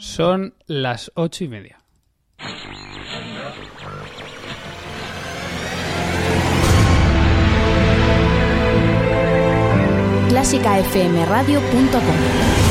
Son las ocho y media. clásicafmradio.com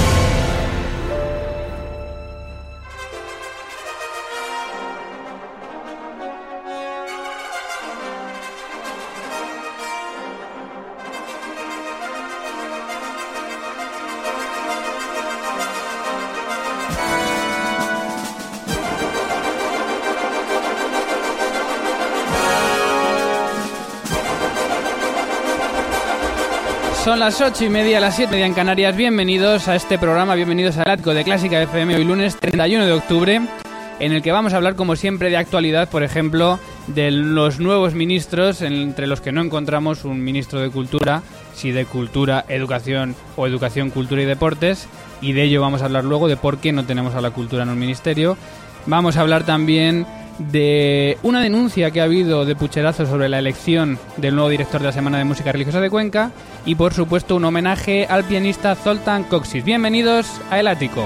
Son las ocho y media, las siete en Canarias. Bienvenidos a este programa, bienvenidos al ATCO de Clásica FM hoy lunes 31 de octubre, en el que vamos a hablar como siempre de actualidad, por ejemplo, de los nuevos ministros, entre los que no encontramos un ministro de Cultura, si de Cultura, Educación o Educación, Cultura y Deportes, y de ello vamos a hablar luego de por qué no tenemos a la cultura en un ministerio. Vamos a hablar también de una denuncia que ha habido de pucherazo sobre la elección del nuevo director de la Semana de Música Religiosa de Cuenca y por supuesto un homenaje al pianista Zoltan Coxis. Bienvenidos a El Ático.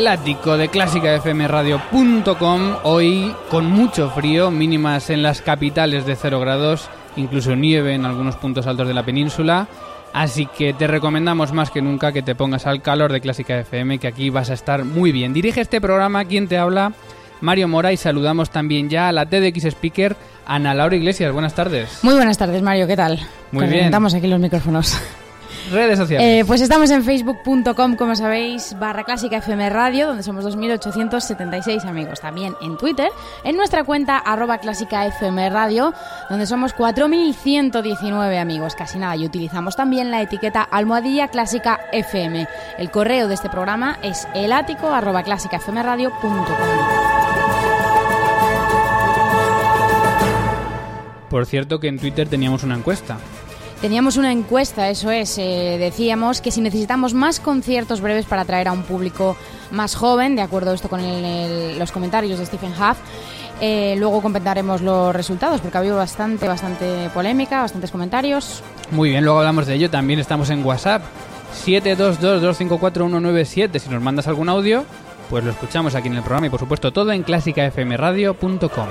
El ático de clásicafmradio.com hoy con mucho frío, mínimas en las capitales de 0 grados, incluso nieve en algunos puntos altos de la península. Así que te recomendamos más que nunca que te pongas al calor de Clásica FM, que aquí vas a estar muy bien. Dirige este programa quien te habla, Mario Mora, y saludamos también ya a la TDX Speaker, Ana Laura Iglesias. Buenas tardes. Muy buenas tardes, Mario, ¿qué tal? Muy bien. Estamos aquí los micrófonos. Redes sociales. Eh, pues estamos en facebook.com, como sabéis, barra clásica FM Radio, donde somos 2.876 amigos. También en Twitter, en nuestra cuenta arroba clásica FM Radio, donde somos 4.119 amigos, casi nada. Y utilizamos también la etiqueta almohadilla clásica FM. El correo de este programa es elático arroba. Por cierto que en Twitter teníamos una encuesta. Teníamos una encuesta, eso es, eh, decíamos que si necesitamos más conciertos breves para atraer a un público más joven, de acuerdo esto con el- los comentarios de Stephen Huff, eh, luego comentaremos los resultados, porque ha habido bastante, bastante polémica, bastantes comentarios. Muy bien, luego hablamos de ello. También estamos en WhatsApp. 722-254-197. Si nos mandas algún audio, pues lo escuchamos aquí en el programa y por supuesto todo en clásicafmradio.com.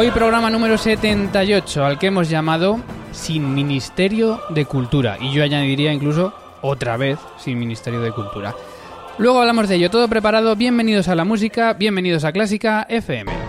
Hoy programa número 78, al que hemos llamado Sin Ministerio de Cultura. Y yo añadiría incluso otra vez Sin Ministerio de Cultura. Luego hablamos de ello. Todo preparado. Bienvenidos a la música, bienvenidos a Clásica FM.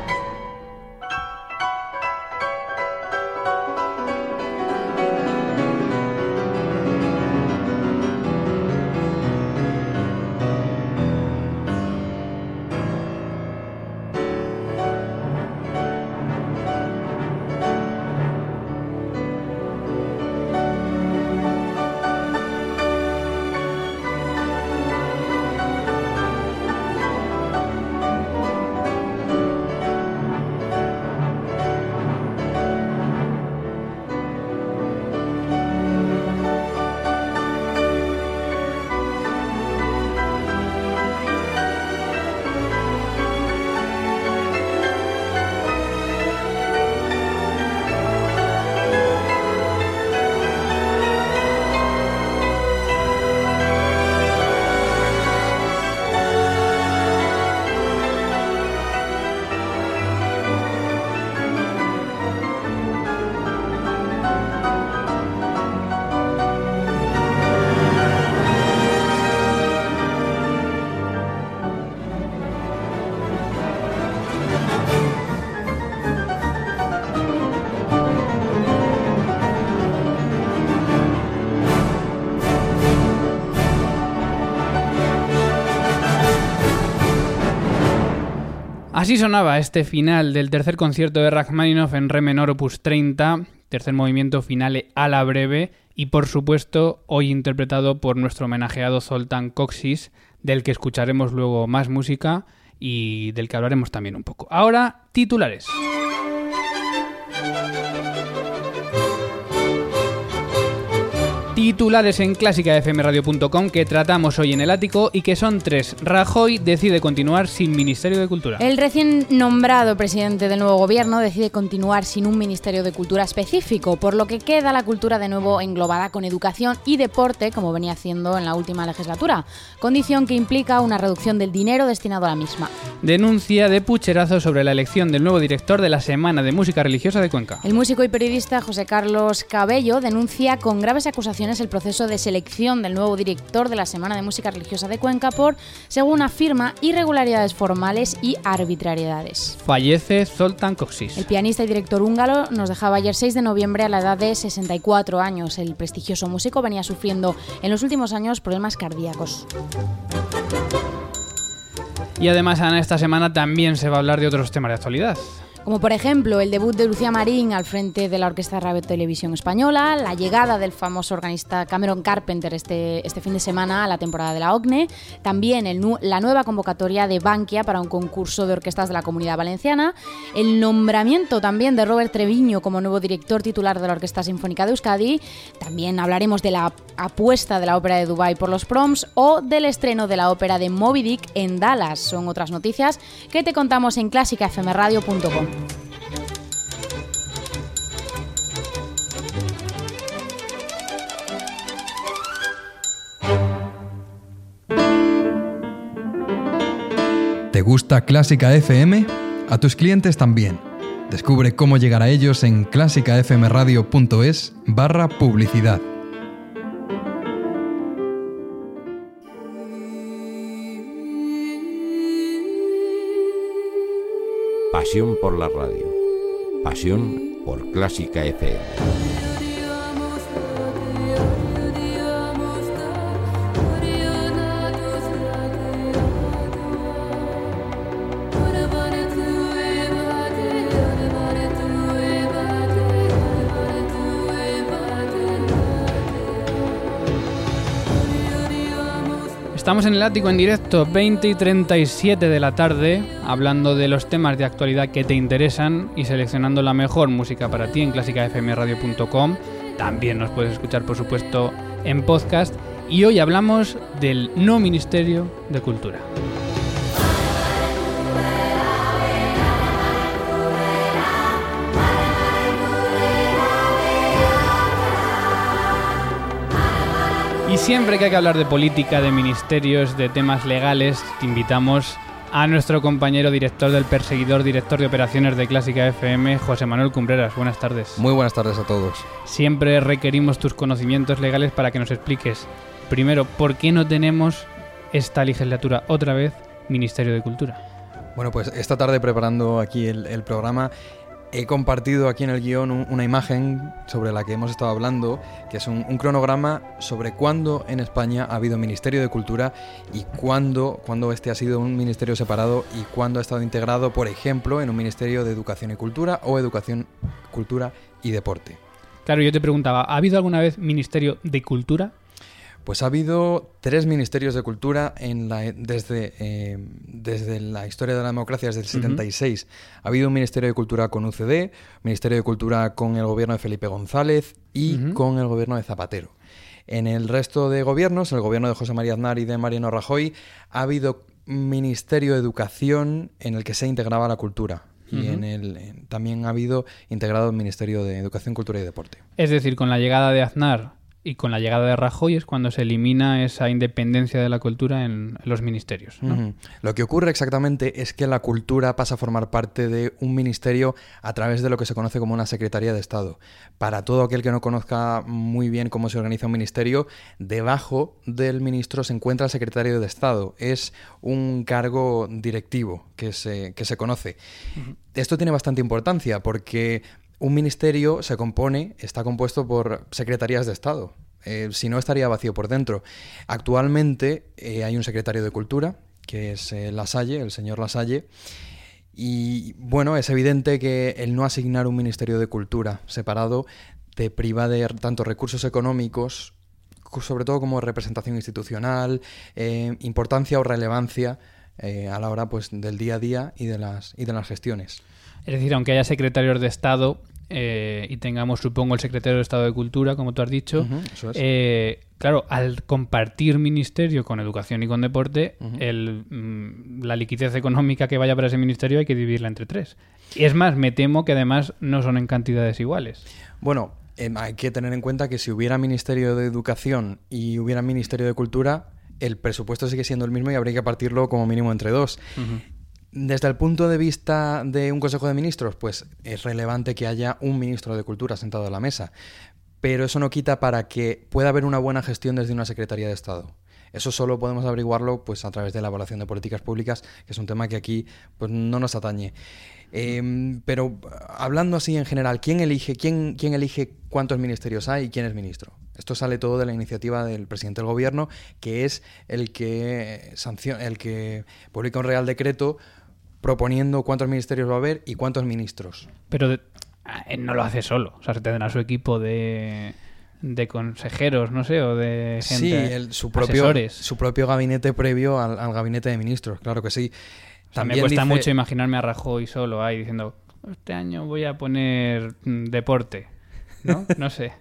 Así sonaba este final del tercer concierto de Rachmaninoff en Re menor opus 30, tercer movimiento finale a la breve y por supuesto hoy interpretado por nuestro homenajeado Zoltan Coxis, del que escucharemos luego más música y del que hablaremos también un poco. Ahora, titulares. Titulares en clásicafmradio.com que tratamos hoy en el ático y que son tres. Rajoy decide continuar sin Ministerio de Cultura. El recién nombrado presidente del nuevo gobierno decide continuar sin un Ministerio de Cultura específico, por lo que queda la cultura de nuevo englobada con educación y deporte, como venía haciendo en la última legislatura, condición que implica una reducción del dinero destinado a la misma. Denuncia de pucherazo sobre la elección del nuevo director de la Semana de Música Religiosa de Cuenca. El músico y periodista José Carlos Cabello denuncia con graves acusaciones el proceso de selección del nuevo director de la Semana de Música Religiosa de Cuenca por, según afirma, irregularidades formales y arbitrariedades. Fallece Zoltan Coxis. El pianista y director húngaro nos dejaba ayer 6 de noviembre a la edad de 64 años. El prestigioso músico venía sufriendo en los últimos años problemas cardíacos. Y además, Ana, esta semana también se va a hablar de otros temas de actualidad como por ejemplo el debut de Lucía Marín al frente de la Orquesta Radio Televisión Española, la llegada del famoso organista Cameron Carpenter este, este fin de semana a la temporada de la OCNE, también el, la nueva convocatoria de Bankia para un concurso de orquestas de la Comunidad Valenciana, el nombramiento también de Robert Treviño como nuevo director titular de la Orquesta Sinfónica de Euskadi, también hablaremos de la apuesta de la ópera de Dubai por los proms o del estreno de la ópera de Moby Dick en Dallas. Son otras noticias que te contamos en clásicafmradio.com. ¿Te gusta Clásica FM? A tus clientes también. Descubre cómo llegar a ellos en clásicafmradio.es barra publicidad. Pasión por la radio. Pasión por Clásica FM. Estamos en el ático en directo, 20 y 37 de la tarde, hablando de los temas de actualidad que te interesan y seleccionando la mejor música para ti en clásicafmradio.com. También nos puedes escuchar, por supuesto, en podcast. Y hoy hablamos del no Ministerio de Cultura. Siempre que hay que hablar de política, de ministerios, de temas legales, te invitamos a nuestro compañero director del Perseguidor, director de operaciones de Clásica FM, José Manuel Cumbreras. Buenas tardes. Muy buenas tardes a todos. Siempre requerimos tus conocimientos legales para que nos expliques, primero, por qué no tenemos esta legislatura otra vez Ministerio de Cultura. Bueno, pues esta tarde preparando aquí el, el programa He compartido aquí en el guion una imagen sobre la que hemos estado hablando, que es un, cronograma sobre cuándo en España ha habido Ministerio de Cultura y cuándo, cuándo este ha sido un ministerio separado y cuándo ha estado integrado, por ejemplo, en un Ministerio de Educación y Cultura o Educación, Cultura y Deporte. Claro, yo te preguntaba, ¿ha habido alguna vez Ministerio de Cultura? Pues ha habido tres ministerios de cultura en la, desde, eh, desde la historia de la democracia, desde el 76. Ha habido un ministerio de cultura con UCD, ministerio de cultura con el gobierno de Felipe González y con el gobierno de Zapatero. En el resto de gobiernos, el gobierno de José María Aznar y de Mariano Rajoy, ha habido ministerio de educación en el que se integraba la cultura. Y en el, también ha habido integrado el Ministerio de Educación, Cultura y Deporte. Es decir, con la llegada de Aznar y con la llegada de Rajoy es cuando se elimina esa independencia de la cultura en, los ministerios. Lo que ocurre exactamente es que la cultura pasa a formar parte de un ministerio a través de lo que se conoce como una Secretaría de Estado. Para todo aquel que no conozca muy bien cómo se organiza un ministerio, debajo del ministro se encuentra el Secretario de Estado. Es un cargo directivo que se, que se conoce. Esto tiene bastante importancia porque un ministerio se compone, está compuesto por secretarías de Estado. Eh, si no, estaría vacío por dentro. Actualmente eh, hay un secretario de Cultura, que es eh, Lasalle, el señor Lasalle, Y bueno, es evidente que el no asignar un Ministerio de Cultura separado te priva de tanto recursos económicos, sobre todo como representación institucional, eh, importancia o relevancia a la hora pues, del día a día y de, las, y de las gestiones. Es decir, aunque haya secretarios de Estado eh, y tengamos, supongo, el secretario de Estado de Cultura, como tú has dicho, claro, al compartir ministerio con educación y con deporte, el, mm, la liquidez económica que vaya para ese ministerio hay que dividirla entre tres. Y es más, me temo que además no son en cantidades iguales. Bueno, Em, hay que tener en cuenta que si hubiera Ministerio de Educación y hubiera Ministerio de Cultura, el presupuesto sigue siendo el mismo y habría que partirlo como mínimo entre dos. Desde el punto de vista de un Consejo de Ministros, pues es relevante que haya un ministro de Cultura sentado a la mesa. Pero eso no quita para que pueda haber una buena gestión desde una Secretaría de Estado. Eso solo podemos averiguarlo pues, a través de la evaluación de políticas públicas, que es un tema que aquí pues, no nos atañe. Em, pero hablando así en general, ¿quién elige, quién, quién elige cuántos ministerios hay y quién es ministro? Esto sale todo de la iniciativa del presidente del gobierno, que es el que sanciona, el que publica un real decreto proponiendo cuántos ministerios va a haber y cuántos ministros. Pero eh, no lo hace solo, o sea, se tendrá su equipo de de consejeros, no sé, o de gente. Sí, su, propio, su propio gabinete previo al, gabinete de ministros, claro que sí. También me cuesta mucho imaginarme a Rajoy solo ahí diciendo, este año voy a poner mm, deporte. ¿No? No sé.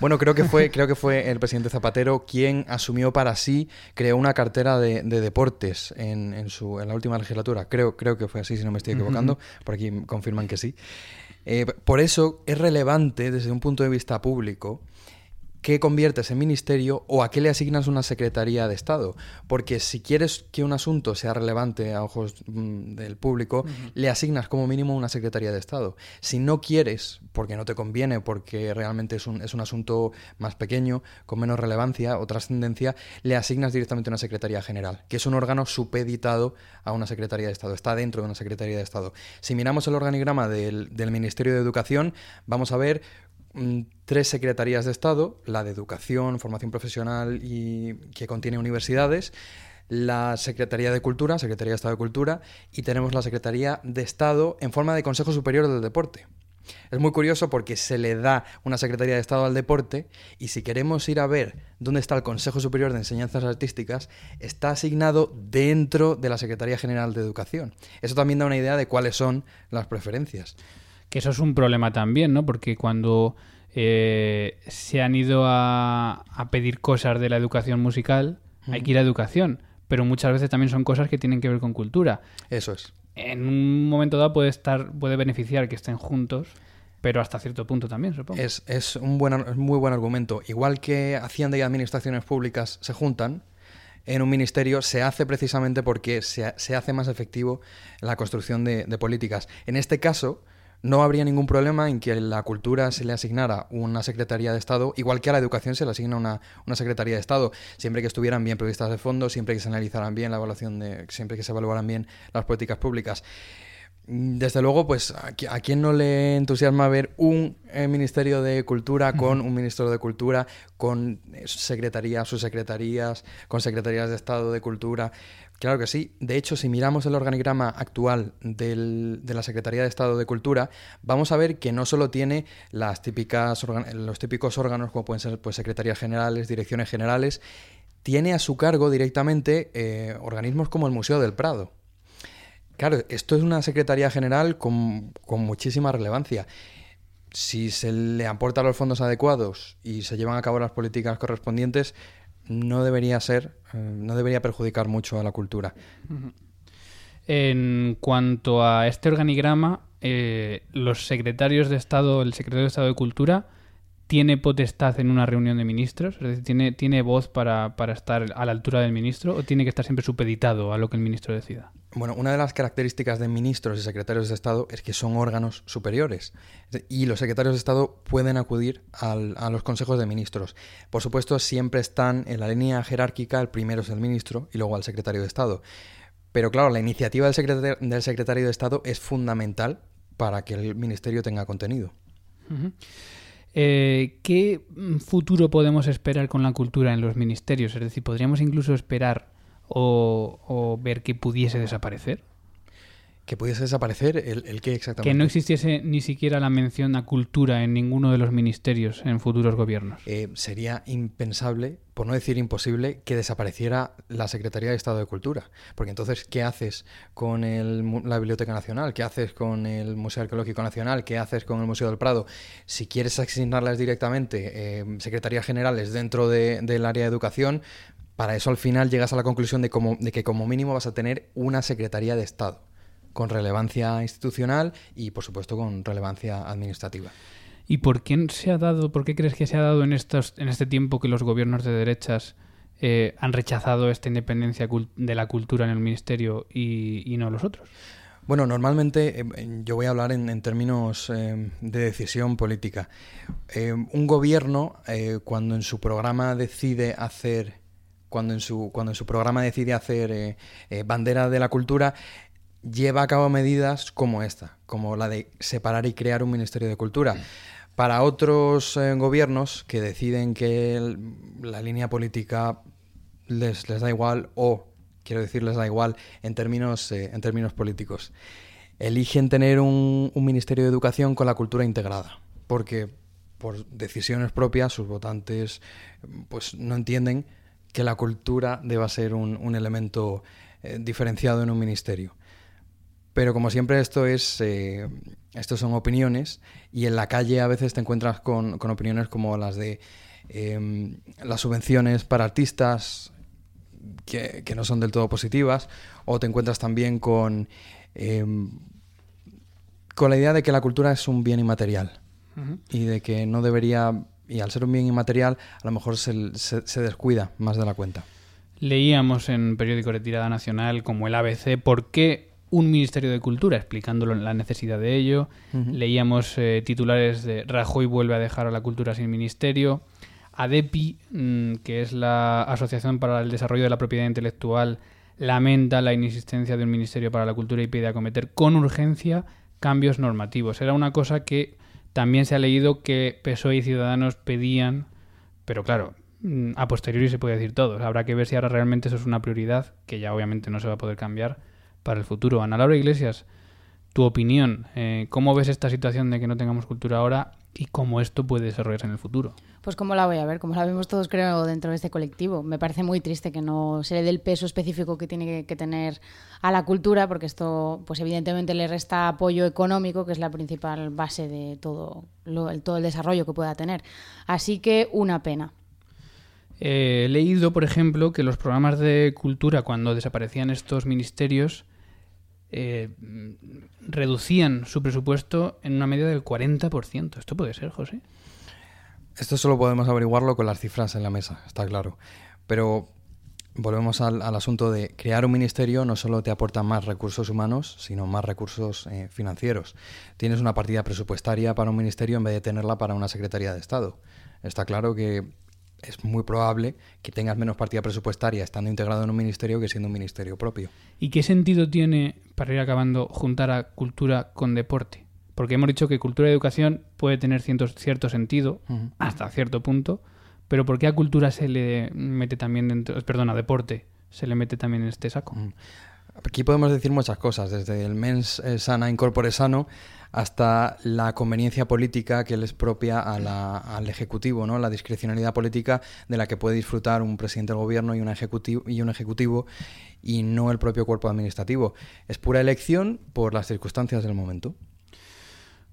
bueno, creo que fue, creo que fue el presidente Zapatero quien asumió para sí, creó una cartera de, deportes en, su, en la última legislatura. Creo, creo que fue así, si no me estoy equivocando. Por aquí confirman que sí. Eh, por eso es relevante desde un punto de vista público qué conviertes en ministerio o a qué le asignas una secretaría de Estado. Porque si quieres que un asunto sea relevante a ojos mm, del público, le asignas como mínimo una secretaría de Estado. Si no quieres, porque no te conviene, porque realmente es un, es un asunto más pequeño, con menos relevancia o trascendencia, le asignas directamente una secretaría general, que es un órgano supeditado a una secretaría de Estado, está dentro de una secretaría de Estado. Si miramos el organigrama del, del Ministerio de Educación, vamos a ver tres secretarías de Estado, la de Educación, Formación Profesional y que contiene universidades, la Secretaría de Cultura, Secretaría de Estado de Cultura, y tenemos la Secretaría de Estado en forma de Consejo Superior del Deporte. Es muy curioso porque se le da una Secretaría de Estado al deporte y si queremos ir a ver dónde está el Consejo Superior de Enseñanzas Artísticas, está asignado dentro de la Secretaría General de Educación. Eso también da una idea de cuáles son las preferencias. Que eso es un problema también, ¿no? Porque cuando eh, se han ido a, pedir cosas de la educación musical, hay que ir a educación. Pero muchas veces también son cosas que tienen que ver con cultura. Eso es. En un momento dado puede estar, puede beneficiar que estén juntos, pero hasta cierto punto también, supongo. Es, es un buen, muy buen argumento. Igual que Hacienda y Administraciones Públicas se juntan, en un ministerio se hace precisamente porque se, se hace más efectivo la construcción de, de políticas. En este caso, no habría ningún problema en que a la cultura se le asignara una Secretaría de Estado, igual que a la educación se le asigna una, una Secretaría de Estado, siempre que estuvieran bien previstas de fondo, siempre que se analizaran bien la evaluación de, siempre que se evaluaran bien las políticas públicas. Desde luego, pues a, a quién no le entusiasma ver un eh, Ministerio de Cultura con un Ministro de Cultura, con eh, secretarías, subsecretarías, con secretarías de Estado de Cultura. Claro que sí. De hecho, si miramos el organigrama actual de la Secretaría de Estado de Cultura, vamos a ver que no solo tiene las típicas los típicos órganos como pueden ser pues, secretarías generales, direcciones generales, tiene a su cargo directamente eh, organismos como el Museo del Prado. Claro, esto es una Secretaría General con, con muchísima relevancia si se le aportan los fondos adecuados y se llevan a cabo las políticas correspondientes, no debería ser, eh, no debería perjudicar mucho a la cultura. En cuanto a este organigrama, eh, los secretarios de Estado, el secretario de Estado de Cultura, tiene potestad en una reunión de ministros? Es decir, ¿tiene, tiene voz para, para, estar a la altura del ministro o tiene que estar siempre supeditado a lo que el ministro decida? Bueno, una de las características de ministros y secretarios de Estado es que son órganos superiores y los secretarios de Estado pueden acudir a los consejos de ministros. Por supuesto, siempre están en la línea jerárquica, el primero es el ministro y luego al secretario de Estado. Pero claro, la iniciativa del secretario, de Estado es fundamental para que el ministerio tenga contenido. Eh, ¿Qué futuro podemos esperar con la cultura en los ministerios? Es decir, ¿podríamos incluso esperar o, ver que pudiese desaparecer? que pudiese desaparecer el, el qué exactamente. Que no existiese ni siquiera la mención a cultura en ninguno de los ministerios en futuros gobiernos. Eh, sería impensable, por no decir imposible, que desapareciera la Secretaría de Estado de Cultura. Porque entonces, ¿qué haces con el la Biblioteca Nacional? ¿Qué haces con el Museo Arqueológico Nacional? ¿Qué haces con el Museo del Prado? Si quieres asignarlas directamente, eh, secretarías generales dentro de- del área de educación, para eso al final llegas a la conclusión de, como- de que como mínimo vas a tener una Secretaría de Estado con relevancia institucional y por supuesto con relevancia administrativa. ¿Y por qué se ha dado, por qué crees que se ha dado en estos, en este tiempo que los gobiernos de derechas eh, han rechazado esta independencia de la cultura en el ministerio y, y no los otros? Bueno, normalmente eh, yo voy a hablar en, en términos eh, de decisión política. Un gobierno, cuando en su programa decide hacer, cuando en su, cuando en su programa decide hacer eh, eh, bandera de la cultura, lleva a cabo medidas como esta, como la de separar y crear un Ministerio de Cultura. Para otros eh, gobiernos que deciden que la línea política les, les da igual o, quiero decir, les da igual en términos, en términos políticos, eligen tener un, un Ministerio de Educación con la cultura integrada, porque por decisiones propias sus votantes pues no entienden que la cultura deba ser un, un elemento eh, diferenciado en un ministerio. Pero como siempre esto es, eh, esto son opiniones y en la calle a veces te encuentras con, con opiniones como las de eh, las subvenciones para artistas que, que no son del todo positivas o te encuentras también con, eh, con la idea de que la cultura es un bien inmaterial y de que no debería, y al ser un bien inmaterial a lo mejor se, se- se descuida más de la cuenta. Leíamos en periódico de tirada nacional como el ABC por qué un Ministerio de Cultura, explicándolo la necesidad de ello. Leíamos eh, titulares de Rajoy vuelve a dejar a la cultura sin ministerio. ADEPI, mm, que es la Asociación para el Desarrollo de la Propiedad Intelectual, lamenta la inexistencia de un Ministerio para la Cultura y pide acometer con urgencia cambios normativos. Era una cosa que también se ha leído que PSOE y Ciudadanos pedían, pero claro, mm, a posteriori se puede decir todo. Habrá que ver si ahora realmente eso es una prioridad, que ya obviamente no se va a poder cambiar para el futuro. Ana Laura Iglesias, tu opinión, eh, ¿cómo ves esta situación de que no tengamos cultura ahora y cómo esto puede desarrollarse en el futuro? Pues como la voy a ver, como la vemos todos creo dentro de este colectivo. Me parece muy triste que no se le dé el peso específico que tiene que, que tener a la cultura, porque esto pues evidentemente le resta apoyo económico, que es la principal base de todo, lo- el, todo el desarrollo que pueda tener. Así que una pena. Eh, he leído, por ejemplo, que los programas de cultura, cuando desaparecían estos ministerios, eh, mm, reducían su presupuesto en una media del 40%. ¿Esto puede ser, José? Esto solo podemos averiguarlo con las cifras en la mesa, está claro. Pero volvemos al, asunto de crear un ministerio no solo te aporta más recursos humanos, sino más recursos eh, financieros. Tienes una partida presupuestaria para un ministerio en vez de tenerla para una Secretaría de Estado. Está claro que es muy probable que tengas menos partida presupuestaria estando integrado en un ministerio que siendo un ministerio propio. ¿Y qué sentido tiene, para ir acabando, juntar a cultura con deporte? Porque hemos dicho que cultura y educación puede tener cierto, cierto sentido, hasta cierto punto, pero ¿por qué a cultura se le mete también dentro, perdón, a deporte se le mete también en este saco? Aquí podemos decir muchas cosas, desde el mens eh, sana incorpore sano hasta la conveniencia política que les propia al Ejecutivo, ¿no? la discrecionalidad política de la que puede disfrutar un presidente del gobierno y un, ejecutivo, y un ejecutivo y no el propio cuerpo administrativo. Es pura elección por las circunstancias del momento.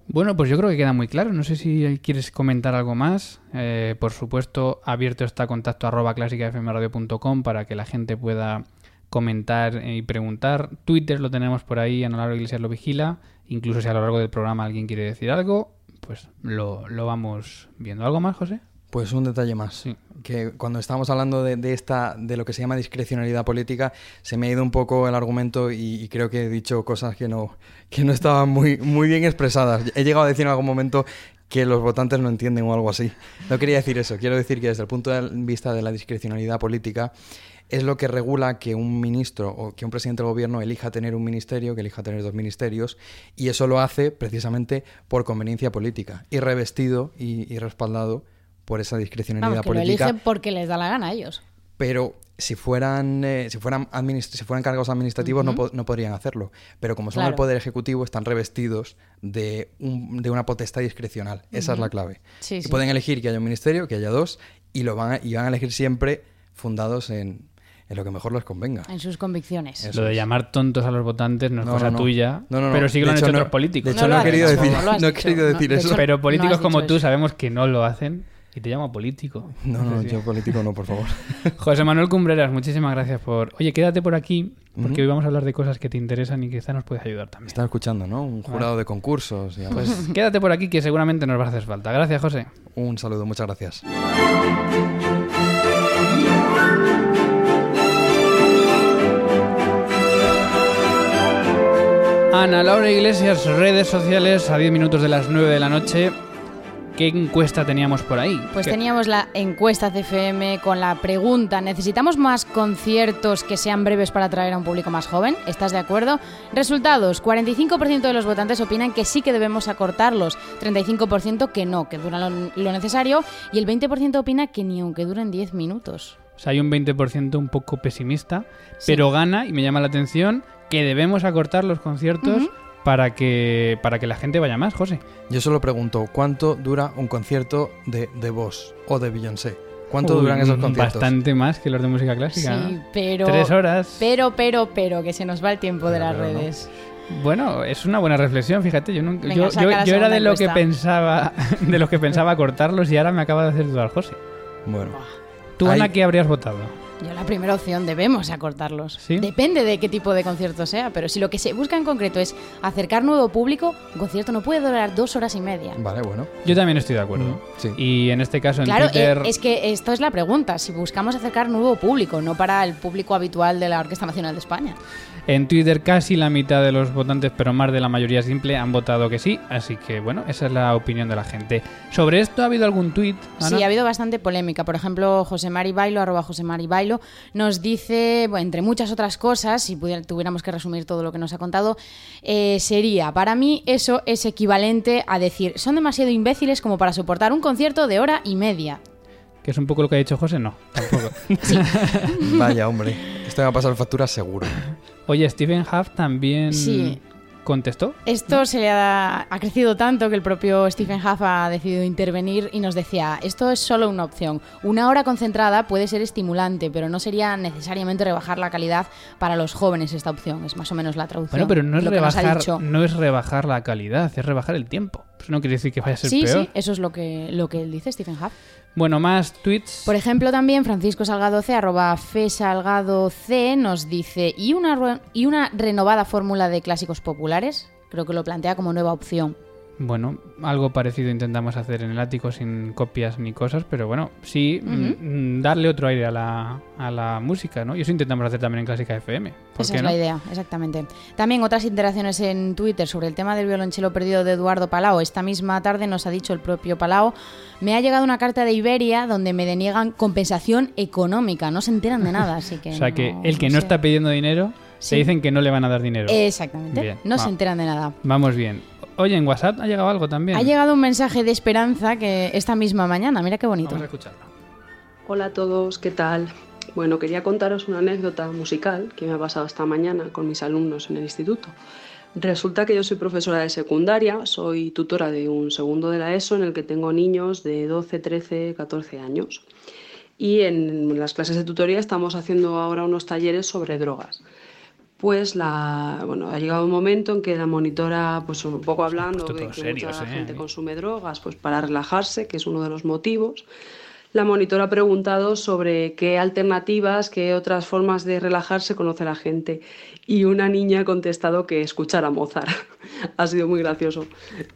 Bueno, pues yo creo que queda muy claro. No sé si quieres comentar algo más. Eh, por supuesto, abierto está contacto arroba clásicafmradio.com para que la gente pueda comentar y preguntar. Twitter lo tenemos por ahí, Ana Laura Iglesias lo vigila. Incluso si a lo largo del programa alguien quiere decir algo, pues lo, lo vamos viendo. ¿Algo más, José? Pues un detalle más. Sí. Que cuando estamos hablando de, de esta, de lo que se llama discrecionalidad política, se me ha ido un poco el argumento y, y creo que he dicho cosas que no, que no estaban muy, muy bien expresadas. He llegado a decir en algún momento que los votantes no entienden o algo así. No quería decir eso. Quiero decir que desde el punto de vista de la discrecionalidad política es lo que regula que un ministro o que un presidente del gobierno elija tener un ministerio, que elija tener dos ministerios, y eso lo hace precisamente por conveniencia política, y revestido y, y respaldado por esa discrecionalidad Vamos, que lo política. eligen porque les da la gana a ellos. pero si fueran, eh, si fueran, si fueran cargos administrativos no, po- no podrían hacerlo. Pero como son Claro. el Poder Ejecutivo, están revestidos de, un- de una potestad discrecional. Esa es la clave. Sí, y sí. pueden elegir que haya un ministerio, que haya dos, y, lo van a, y van a elegir siempre fundados en, en lo que mejor les convenga. En sus convicciones. Eso Lo de es. llamar tontos a los votantes no es No, cosa no, no. tuya, No, no, no. pero sí que De lo han hecho, hecho no- otros políticos. de hecho, lo no he querido dicho, decir- no he querido decir de eso. hecho, Pero políticos como tú eso. sabemos que no lo hacen y te llamo político. No, no, yo político no, por favor. José Manuel Cumbreras, muchísimas gracias por... Oye, quédate por aquí, porque hoy vamos a hablar de cosas que te interesan y quizá nos puedes ayudar también. Están escuchando, ¿no? Un jurado de concursos. y Pues pues, quédate por aquí que seguramente nos va a hacer falta. Gracias, José. un saludo, muchas gracias. Ana Laura Iglesias, redes sociales a 10 minutos de las 9 de la noche. ¿Qué encuesta teníamos por ahí? Pues ¿Qué- teníamos la encuesta CFM con la pregunta, ¿necesitamos más conciertos que sean breves para atraer a un público más joven? ¿Estás de acuerdo? Resultados, 45% de los votantes opinan que sí que debemos acortarlos, 35% que no, que duran lo, lo necesario y el 20% opina que ni aunque duren 10 minutos. O sea, hay un 20% un poco pesimista, pero gana, y me llama la atención, que debemos acortar los conciertos para, que, para que la gente vaya más, José. Yo solo pregunto, ¿cuánto dura un concierto de, de Voss o de Beyoncé? ¿Cuánto Uy, duran esos conciertos? Bastante más que los de música clásica. Sí, ¿no? pero... Tres horas. Pero, pero, pero, que se nos va el tiempo de las no. redes. Bueno, es una buena reflexión, fíjate. Yo, nunca- Venga, yo, era de lo que pensaba, de los que pensaba cortarlos y ahora me acaba de hacer dudar, José. Bueno, ¿Tú, Hay- Ana, qué habrías votado? Yo la primera opción debemos acortarlos. ¿Sí? Depende de qué tipo de concierto sea, pero si lo que se busca en concreto es acercar nuevo público, un concierto no puede durar dos horas y media. vale, bueno. Yo también estoy de acuerdo. Mm, sí. Y en este caso en Claro, Twitter... eh, es que esto es la pregunta, si buscamos acercar nuevo público, no para el público habitual de la Orquesta Nacional de España. En Twitter casi la mitad de los votantes, pero más de la mayoría simple, han votado que sí. Así que bueno, esa es la opinión de la gente. ¿Sobre esto ha habido algún tuit? Ana? Sí, ha habido bastante polémica. Por ejemplo, José Mari Bailo, arroba José Mari Bailo, nos dice, bueno, entre muchas otras cosas, si pudiera- tuviéramos que resumir todo lo que nos ha contado, eh, sería, para mí eso es equivalente a decir, son demasiado imbéciles como para soportar un concierto de hora y media. Que es un poco lo que ha dicho José, no, tampoco. Vaya, hombre. Esto me va a pasar factura seguro. Oye, Stephen Huff también Sí. contestó. Esto se le ha, ha crecido tanto que el propio Stephen Huff ha decidido intervenir y nos decía, esto es solo una opción. Una hora concentrada puede ser estimulante, pero no sería necesariamente rebajar la calidad para los jóvenes esta opción. Es más o menos la traducción. Bueno, pero no es, rebajar, no es rebajar la calidad, es rebajar el tiempo. No quiere decir que vaya a ser Sí, peor. sí, eso es lo que, lo que él dice, Stephen Huff. Bueno, más tweets. Por ejemplo, también Francisco Salgado C, arroba Fe Salgado C, nos dice, ¿y una, ¿y una renovada fórmula de clásicos populares? Creo que lo plantea como nueva opción. Bueno, algo parecido intentamos hacer en el ático sin copias ni cosas, pero bueno, sí, mm, mm, darle otro aire a la, a la música, ¿no? Y eso intentamos hacer también en Clásica FM. ¿Por Esa es no? la idea, exactamente. También otras interacciones en Twitter sobre el tema del violonchelo perdido de Eduardo Palao. Esta misma tarde nos ha dicho el propio Palao, me ha llegado una carta de Iberia donde me deniegan compensación económica. No se enteran de nada, así que... O sea que el que no está pidiendo dinero, Sí. se dicen que no le van a dar dinero. Exactamente, Bien, no va. se enteran de nada. Vamos bien. Oye, en WhatsApp ha llegado algo también. Ha llegado un mensaje de esperanza que esta misma mañana, mira qué bonito. Vamos a escucharlo. Hola a todos, ¿qué tal? Bueno, quería contaros una anécdota musical que me ha pasado esta mañana con mis alumnos en el instituto. Resulta que yo soy profesora de secundaria, soy tutora de un segundo de la ESO en el que tengo niños de 12, 13, 14 años. Y en las clases de tutoría estamos haciendo ahora unos talleres sobre drogas. Pues la, bueno, ha llegado un momento en que la monitora, pues un poco hablando puesto de que serios, mucha ¿eh? gente consume drogas, pues para relajarse, que es uno de los motivos. La monitora ha preguntado sobre qué alternativas, qué otras formas de relajarse conoce la gente. Y una niña ha contestado que escuchar a Mozart. ha sido muy gracioso.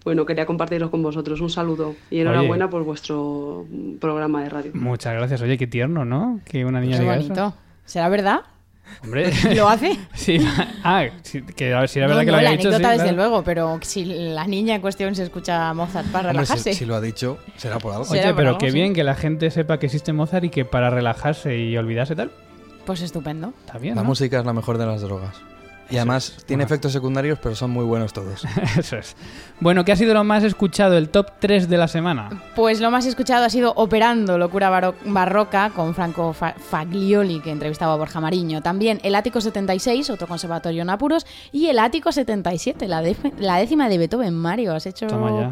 Bueno, quería compartirlo con vosotros. Un saludo y enhorabuena por vuestro programa de radio. Muchas gracias. Oye, qué tierno, ¿no? Que una niña Qué diga bonito. eso. ¿Será verdad? Hombre. ¿Lo hace? sí. Ah, sí, que a ver si era No, verdad que no, lo había la dicho. anécdota sí, desde claro. luego, pero si la niña en cuestión se escucha a Mozart para Hombre, si, relajarse. si lo ha dicho, será por algo. Oye, por pero algo, qué sí. bien que la gente sepa que existe Mozart y que para relajarse y olvidarse tal, Pues estupendo. está bien. La ¿no? música es la mejor de las drogas. Y además tiene efectos secundarios, pero son muy buenos todos. Eso es. Bueno, ¿qué ha sido lo más escuchado, el top 3 de la semana? Pues lo más escuchado ha sido Operando, locura baro- barroca, con Franco Fa- Faglioli, que entrevistaba a Borja Mariño. También El Ático 76, otro conservatorio en apuros, y El Ático 77, la, la décima de Beethoven. Mario, has hecho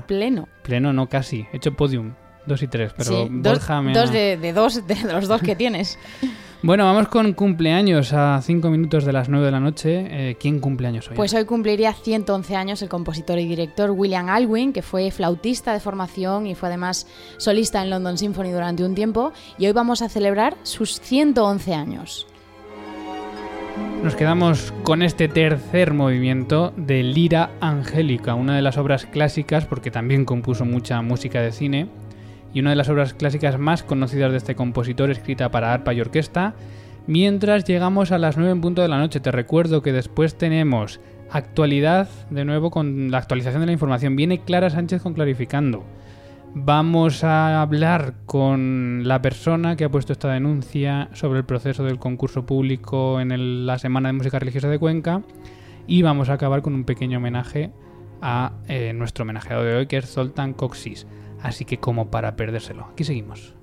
pleno. Pleno, no casi. He hecho podium. Dos y tres, pero Sí, dos, Borja me dos ha- de, de dos de los dos que tienes. Bueno, vamos con cumpleaños a cinco minutos de las 9 de la noche. Eh, ¿Quién cumpleaños hoy? Pues hoy cumpliría 111 años el compositor y director William Alwyn, que fue flautista de formación y fue además solista en London Symphony durante un tiempo. Y hoy vamos a celebrar sus 111 años. Nos quedamos con este tercer movimiento de Lira Angélica, una de las obras clásicas, porque también compuso mucha música de cine, y una de las obras clásicas más conocidas de este compositor, escrita para arpa y orquesta. Mientras llegamos a las 9 en punto de la noche, te recuerdo que después tenemos actualidad, de nuevo con la actualización de la información. Viene Clara Sánchez con Clarificando. Vamos a hablar con la persona que ha puesto esta denuncia sobre el proceso del concurso público en la Semana de Música Religiosa de Cuenca y vamos a acabar con un pequeño homenaje a eh, nuestro homenajeado de hoy que es Zoltan Coxis. Así que como para perdérselo. Aquí seguimos.